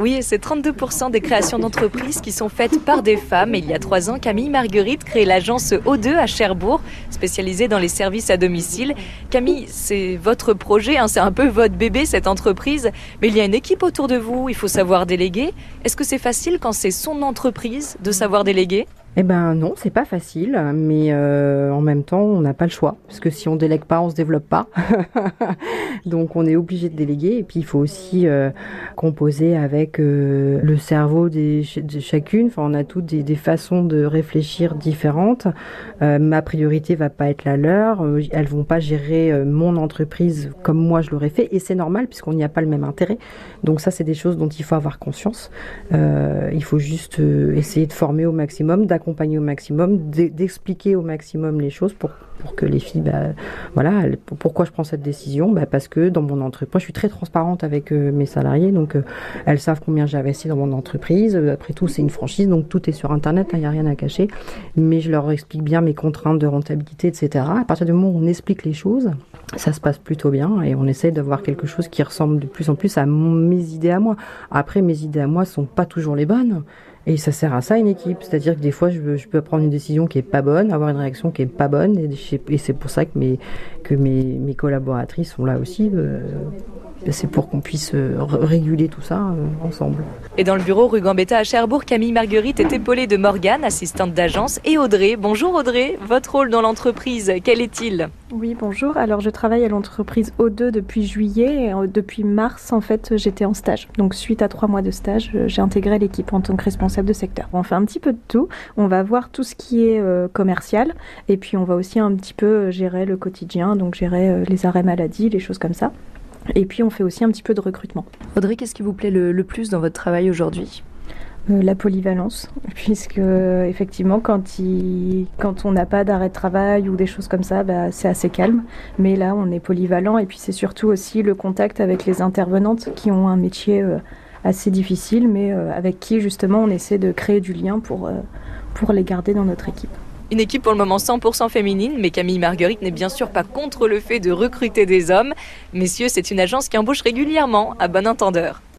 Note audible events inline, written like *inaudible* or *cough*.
Oui, c'est 32% des créations d'entreprises qui sont faites par des femmes. Il y a trois ans, Camille Marguerite crée l'agence O2 à Cherbourg, spécialisée dans les services à domicile. Camille, c'est votre projet, hein, c'est un peu votre bébé cette entreprise, mais il y a une équipe autour de vous, il faut savoir déléguer. Est-ce que c'est facile quand c'est son entreprise de savoir déléguer? Eh ben non, c'est pas facile, mais euh, en même temps, on n'a pas le choix, parce que si on délègue pas, on se développe pas. *laughs* Donc on est obligé de déléguer, et puis il faut aussi euh, composer avec euh, le cerveau de chacune. Enfin, on a toutes des, des façons de réfléchir différentes. ma priorité va pas être la leur. Elles vont pas gérer mon entreprise comme moi je l'aurais fait, et c'est normal puisqu'on n'y a pas le même intérêt. Donc ça, c'est des choses dont il faut avoir conscience. il faut juste essayer de former au maximum, accompagner au maximum, d'expliquer au maximum les choses pour, pour que les filles, bah, voilà, pourquoi je prends cette décision? Bah, Parce que dans mon entreprise, je suis très transparente avec euh, mes salariés, donc euh, elles savent combien j'ai investi dans mon entreprise. Euh, après tout, c'est une franchise, donc tout est sur Internet, il n'y a rien à cacher. Mais je leur explique bien mes contraintes de rentabilité, etc. À partir du moment où on explique les choses, ça se passe plutôt bien et on essaye d'avoir quelque chose qui ressemble de plus en plus à mes idées à moi. Après, mes idées à moi sont pas toujours les bonnes. Et ça sert à ça une équipe, c'est-à-dire que des fois je, peux prendre une décision qui est pas bonne, avoir une réaction qui est pas bonne, et, c'est pour ça que mes collaboratrices sont là aussi. Euh, c'est pour qu'on puisse euh, réguler tout ça euh, ensemble. Et dans le bureau rue Gambetta à Cherbourg, Camille Marguerite est épaulée de Morgane, assistante d'agence, et Audrey. Bonjour Audrey, votre rôle dans l'entreprise, quel est-il? Oui, bonjour. Alors je travaille à l'entreprise O2 depuis juillet et depuis mars, en fait, j'étais en stage. Donc suite à trois mois de stage, j'ai intégré l'équipe en tant que responsable de secteur. On fait un petit peu de tout. On va voir tout ce qui est commercial et puis on va aussi un petit peu gérer le quotidien, donc gérer les arrêts maladie, les choses comme ça. Et puis on fait aussi un petit peu de recrutement. Audrey, qu'est-ce qui vous plaît le, plus dans votre travail aujourd'hui? Euh, la polyvalence, *laughs* puisque effectivement quand, il, quand on n'a pas d'arrêt de travail ou des choses comme ça, bah, c'est assez calme. Mais là, on est polyvalent et puis c'est surtout aussi le contact avec les intervenantes qui ont un métier euh, assez difficile, mais euh, avec qui justement on essaie de créer du lien pour, pour les garder dans notre équipe. Une équipe pour le moment 100% féminine, mais Camille Marguerite n'est bien sûr pas contre le fait de recruter des hommes. Messieurs, c'est une agence qui embauche régulièrement, à bon entendeur.